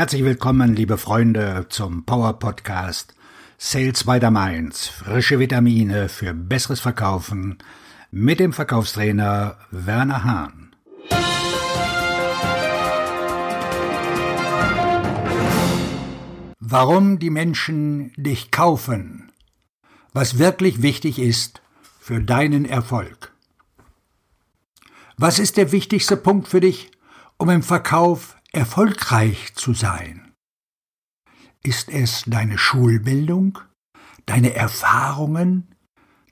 Herzlich willkommen, liebe Freunde, zum Power Podcast Sales by the Mainz. Frische Vitamine für besseres Verkaufen mit dem Verkaufstrainer Werner Hahn. Warum die Menschen dich kaufen. Was wirklich wichtig ist für deinen Erfolg. Was ist der wichtigste Punkt für dich, um im Verkauf erfolgreich zu sein? Ist es deine Schulbildung, deine Erfahrungen,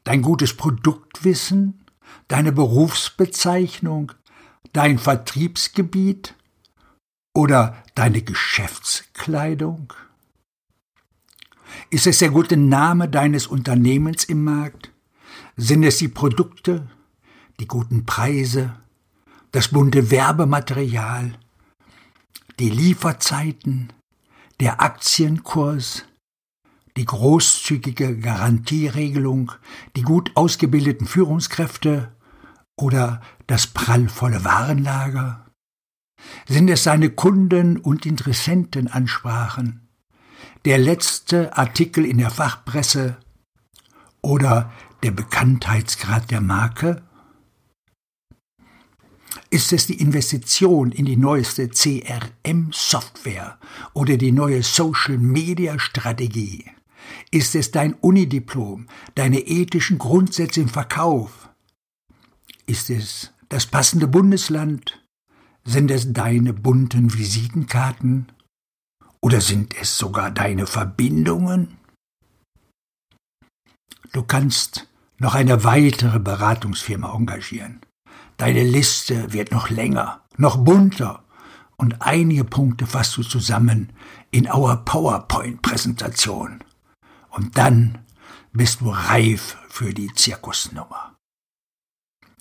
dein gutes Produktwissen, deine Berufsbezeichnung, dein Vertriebsgebiet oder deine Geschäftskleidung? Ist es der gute Name deines Unternehmens im Markt? Sind es die Produkte, die guten Preise, das bunte Werbematerial, die Lieferzeiten, der Aktienkurs, die großzügige Garantieregelung, die gut ausgebildeten Führungskräfte oder das prallvolle Warenlager? Sind es seine Kunden und Interessentenansprachen, der letzte Artikel in der Fachpresse oder der Bekanntheitsgrad der Marke? Ist es die Investition in die neueste CRM-Software oder die neue Social-Media-Strategie? Ist es dein Unidiplom, deine ethischen Grundsätze im Verkauf? Ist es das passende Bundesland? Sind es deine bunten Visitenkarten? Oder sind es sogar deine Verbindungen? Du kannst noch eine weitere Beratungsfirma engagieren. Deine Liste wird noch länger, noch bunter und einige Punkte fasst du zusammen in our PowerPoint-Präsentation. Und dann bist du reif für die Zirkusnummer.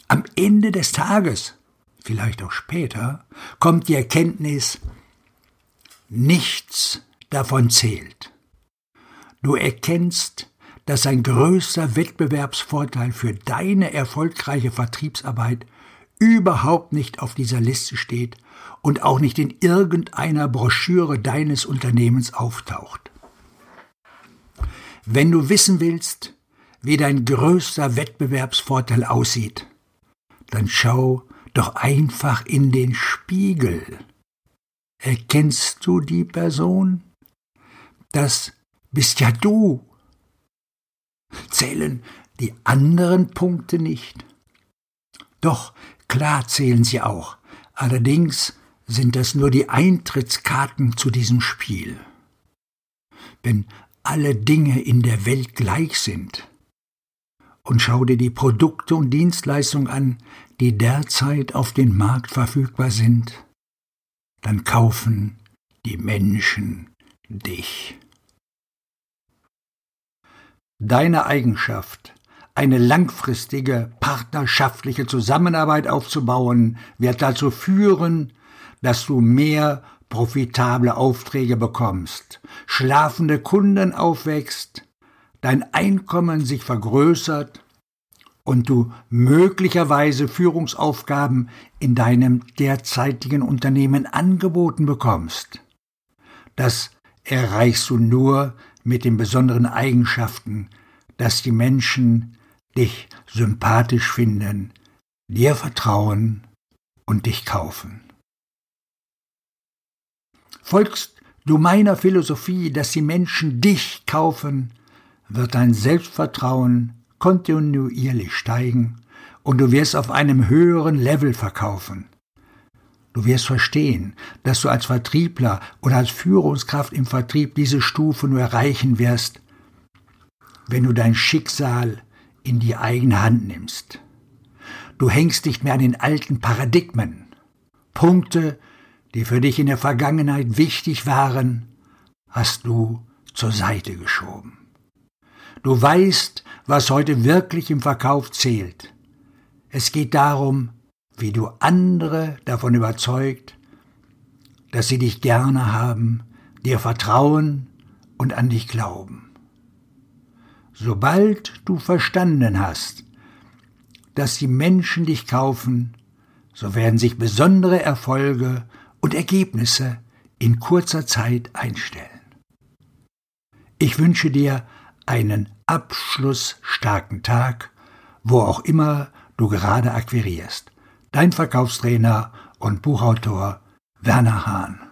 Am Ende des Tages, vielleicht auch später, kommt die Erkenntnis, nichts davon zählt. Du erkennst, dass ein größter Wettbewerbsvorteil für deine erfolgreiche Vertriebsarbeit überhaupt nicht auf dieser Liste steht und auch nicht in irgendeiner Broschüre deines Unternehmens auftaucht. Wenn du wissen willst, wie dein größter Wettbewerbsvorteil aussieht, dann schau doch einfach in den Spiegel. Erkennst du die Person? Das bist ja du. Zählen die anderen Punkte nicht? Doch Klar zählen sie auch, allerdings sind das nur die Eintrittskarten zu diesem Spiel. Wenn alle Dinge in der Welt gleich sind, und schau dir die Produkte und Dienstleistungen an, die derzeit auf dem Markt verfügbar sind, dann kaufen die Menschen dich. Deine Eigenschaft eine langfristige partnerschaftliche Zusammenarbeit aufzubauen, wird dazu führen, dass du mehr profitable Aufträge bekommst, schlafende Kunden aufwächst, dein Einkommen sich vergrößert und du möglicherweise Führungsaufgaben in deinem derzeitigen Unternehmen angeboten bekommst. Das erreichst du nur mit den besonderen Eigenschaften, dass die Menschen dich sympathisch finden, dir vertrauen und dich kaufen. Folgst du meiner Philosophie, dass die Menschen dich kaufen, wird dein Selbstvertrauen kontinuierlich steigen und du wirst auf einem höheren Level verkaufen. Du wirst verstehen, dass du als Vertriebler oder als Führungskraft im Vertrieb diese Stufe nur erreichen wirst, wenn du dein Schicksal in die eigene Hand nimmst. Du hängst nicht mehr an den alten Paradigmen. Punkte, die für dich in der Vergangenheit wichtig waren, hast du zur Seite geschoben. Du weißt, was heute wirklich im Verkauf zählt. Es geht darum, wie du andere davon überzeugt, dass sie dich gerne haben, dir vertrauen und an dich glauben. Sobald du verstanden hast, dass die Menschen dich kaufen, so werden sich besondere Erfolge und Ergebnisse in kurzer Zeit einstellen. Ich wünsche dir einen abschlussstarken Tag, wo auch immer du gerade akquirierst. Dein Verkaufstrainer und Buchautor Werner Hahn.